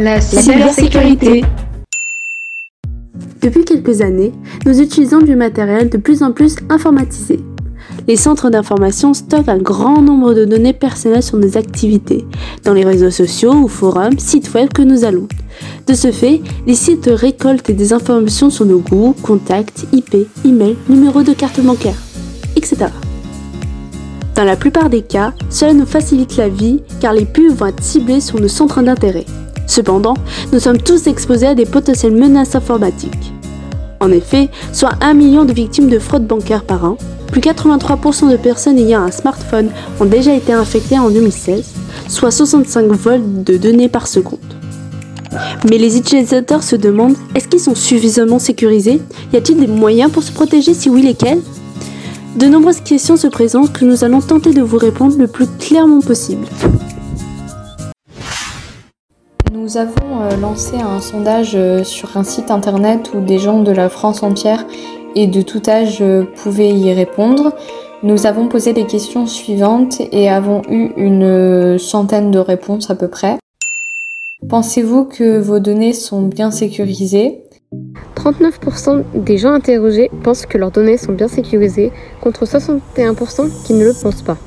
La cybersécurité. Depuis quelques années, nous utilisons du matériel de plus en plus informatisé. Les centres d'information stockent un grand nombre de données personnelles sur nos activités, dans les réseaux sociaux ou forums, sites web que nous allons. De ce fait, les sites récoltent des informations sur nos goûts, contacts, IP, email, numéros de carte bancaire, etc. Dans la plupart des cas, cela nous facilite la vie car les pubs vont être ciblées sur nos centres d'intérêt. Cependant, nous sommes tous exposés à des potentielles menaces informatiques. En effet, soit 1 million de victimes de fraude bancaire par an, plus 83% de personnes ayant un smartphone ont déjà été infectées en 2016, soit 65 vols de données par seconde. Mais les utilisateurs se demandent, est-ce qu'ils sont suffisamment sécurisés? Y a-t-il des moyens pour se protéger Si oui, lesquels? De nombreuses questions se présentent que nous allons tenter de vous répondre le plus clairement possible. Nous avons euh, lancé un sondage euh, sur un site internet où des gens de la France entière et de tout âge euh, pouvaient y répondre. Nous avons posé les questions suivantes et avons eu une centaine de réponses à peu près. Pensez-vous que vos données sont bien sécurisées? 39% des gens interrogés pensent que leurs données sont bien sécurisées, contre 61% qui ne le pensent pas.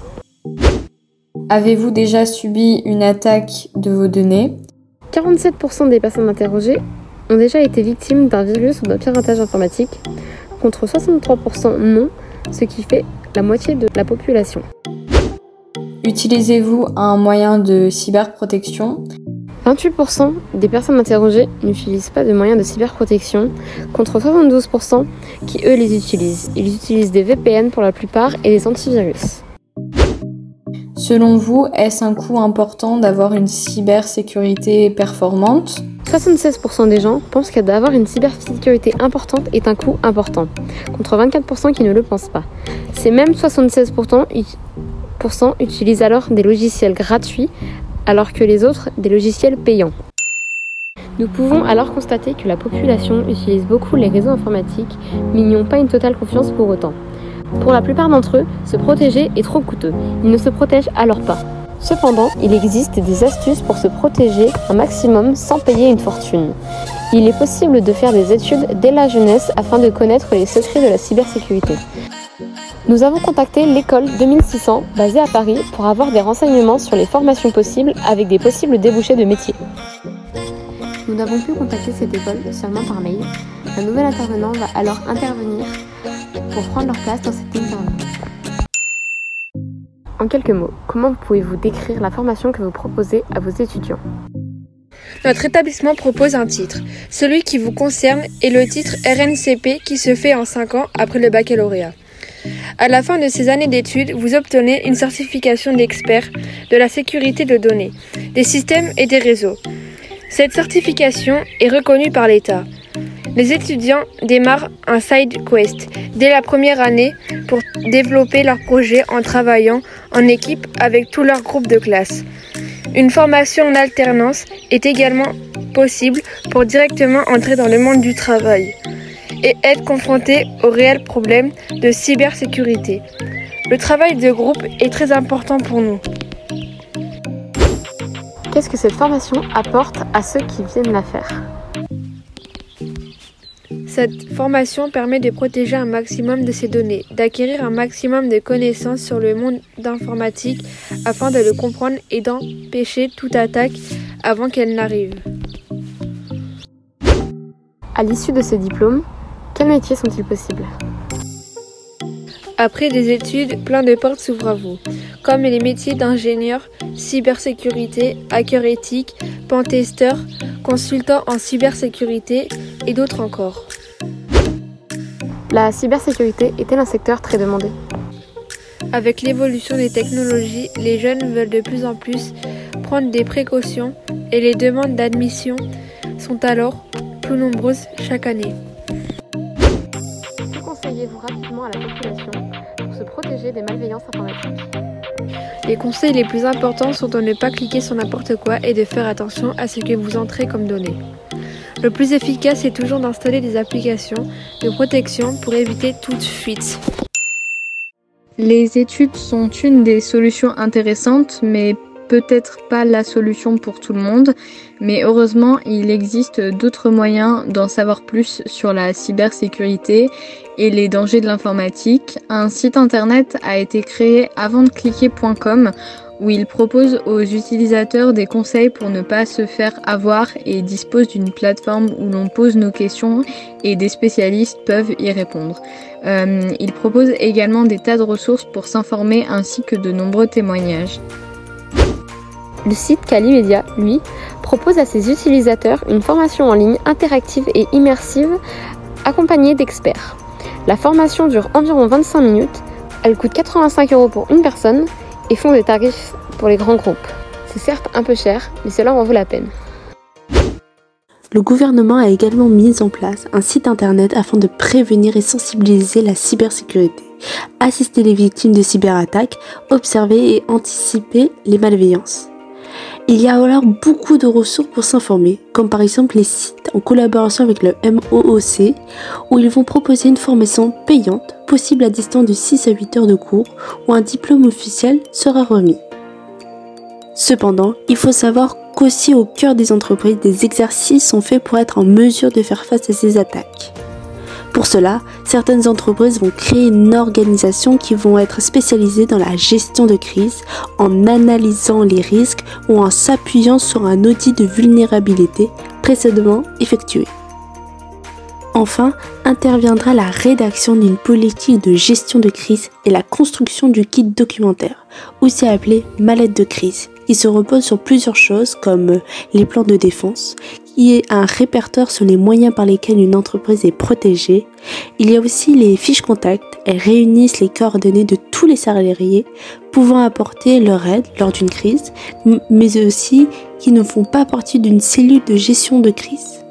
Avez-vous déjà subi une attaque de vos données? 47% des personnes interrogées ont déjà été victimes d'un virus ou d'un piratage informatique, contre 63% non, ce qui fait la moitié de la population. Utilisez-vous un moyen de cyberprotection? 28% des personnes interrogées n'utilisent pas de moyens de cyberprotection, contre 72% qui eux les utilisent. Ils utilisent des VPN pour la plupart et des antivirus. Selon vous, est-ce un coût important d'avoir une cybersécurité performante? 76% des gens pensent qu'avoir une cybersécurité importante est un coût important, contre 24% qui ne le pensent pas. Ces mêmes 76% utilisent alors des logiciels gratuits alors que les autres des logiciels payants. Nous pouvons alors constater que la population utilise beaucoup les réseaux informatiques, mais n'y ont pas une totale confiance pour autant. Pour la plupart d'entre eux, se protéger est trop coûteux. Ils ne se protègent alors pas. Cependant, il existe des astuces pour se protéger un maximum sans payer une fortune. Il est possible de faire des études dès la jeunesse afin de connaître les secrets de la cybersécurité. Nous avons contacté l'école 2600 basée à Paris pour avoir des renseignements sur les formations possibles avec des possibles débouchés de métiers. Nous n'avons pu contacter cette école seulement par mail. Un nouvel intervenant va alors intervenir pour prendre leur place dans cette interview. En quelques mots, comment pouvez-vous décrire la formation que vous proposez à vos étudiants? Notre établissement propose un titre. Celui qui vous concerne est le titre RNCP qui se fait en 5 ans après le baccalauréat. À la fin de ces années d'études, vous obtenez une certification d'expert de la sécurité de données, des systèmes et des réseaux. Cette certification est reconnue par l'État. Les étudiants démarrent un side quest dès la première année pour développer leur projet en travaillant en équipe avec tout leur groupe de classe. Une formation en alternance est également possible pour directement entrer dans le monde du travail et être confronté aux réels problèmes de cybersécurité. Le travail de groupe est très important pour nous. Qu'est-ce que cette formation apporte à ceux qui viennent la faire? Cette formation permet de protéger un maximum de ces données, d'acquérir un maximum de connaissances sur le monde d'informatique afin de le comprendre et d'empêcher toute attaque avant qu'elle n'arrive. À l'issue de ce diplôme, quels métiers sont-ils possibles? Après des études, plein de portes s'ouvrent à vous, comme les métiers d'ingénieur, cybersécurité, hacker éthique, pentester, consultant en cybersécurité et d'autres encore. La cybersécurité est-elle un secteur très demandé. Avec l'évolution des technologies, les jeunes veulent de plus en plus prendre des précautions et les demandes d'admission sont alors plus nombreuses chaque année. Vous rapidement à la population pour se protéger des malveillances informatiques? Les conseils les plus importants sont de ne pas cliquer sur n'importe quoi et de faire attention à ce que vous entrez comme données. Le plus efficace est toujours d'installer des applications de protection pour éviter toute fuite. Les études sont une des solutions intéressantes, mais peut-être pas la solution pour tout le monde, mais heureusement, il existe d'autres moyens d'en savoir plus sur la cybersécurité et les dangers de l'informatique. Un site internet a été créé avant de cliquer.com où il propose aux utilisateurs des conseils pour ne pas se faire avoir et dispose d'une plateforme où l'on pose nos questions et des spécialistes peuvent y répondre. Euh, il propose également des tas de ressources pour s'informer ainsi que de nombreux témoignages. Le site Calimedia, lui, propose à ses utilisateurs une formation en ligne interactive et immersive accompagnée d'experts. La formation dure environ 25 minutes, elle coûte 85 euros pour une personne et font des tarifs pour les grands groupes. C'est certes un peu cher, mais cela en vaut la peine. Le gouvernement a également mis en place un site internet afin de prévenir et sensibiliser la cybersécurité, assister les victimes de cyberattaques, observer et anticiper les malveillances. Il y a alors beaucoup de ressources pour s'informer, comme par exemple les sites en collaboration avec le MOOC, où ils vont proposer une formation payante, possible à distance de 6 à 8 heures de cours, où un diplôme officiel sera remis. Cependant, il faut savoir qu'aussi au cœur des entreprises, des exercices sont faits pour être en mesure de faire face à ces attaques. Pour cela, certaines entreprises vont créer une organisation qui vont être spécialisée dans la gestion de crise en analysant les risques ou en s'appuyant sur un audit de vulnérabilité précédemment effectué. Enfin, interviendra la rédaction d'une politique de gestion de crise et la construction du kit documentaire, aussi appelé mallette de crise, qui se repose sur plusieurs choses comme les plans de défense, qui est un répertoire sur les moyens par lesquels une entreprise est protégée. Il y a aussi les fiches contacts. Elles réunissent les coordonnées de tous les salariés pouvant apporter leur aide lors d'une crise, mais aussi qui ne font pas partie d'une cellule de gestion de crise.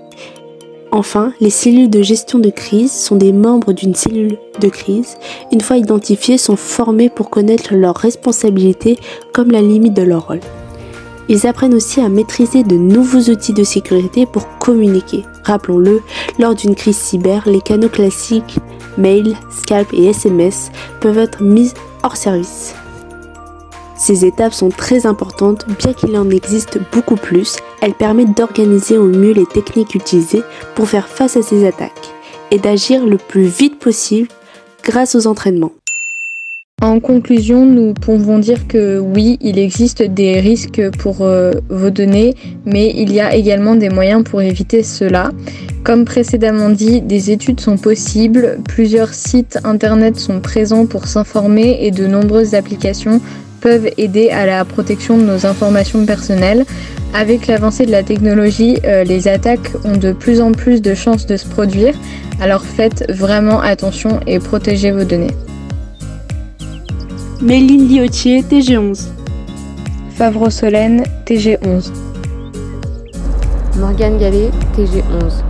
Enfin, les cellules de gestion de crise sont des membres d'une cellule de crise. Une fois identifiés, sont formés pour connaître leurs responsabilités comme la limite de leur rôle. Ils apprennent aussi à maîtriser de nouveaux outils de sécurité pour communiquer. Rappelons-le, lors d'une crise cyber, les canaux classiques, mail, Skype et SMS peuvent être mis hors service. Ces étapes sont très importantes, bien qu'il en existe beaucoup plus, elles permettent d'organiser au mieux les techniques utilisées pour faire face à ces attaques et d'agir le plus vite possible grâce aux entraînements. En conclusion, nous pouvons dire que oui, il existe des risques pour euh, vos données, mais il y a également des moyens pour éviter cela. Comme précédemment dit, des études sont possibles, plusieurs sites internet sont présents pour s'informer et de nombreuses applications peuvent aider à la protection de nos informations personnelles. Avec l'avancée de la technologie, euh, les attaques ont de plus en plus de chances de se produire, alors faites vraiment attention et protégez vos données. Méline Liotier, TG11. Favreau Solène, TG11. Morgane Gallet, TG11.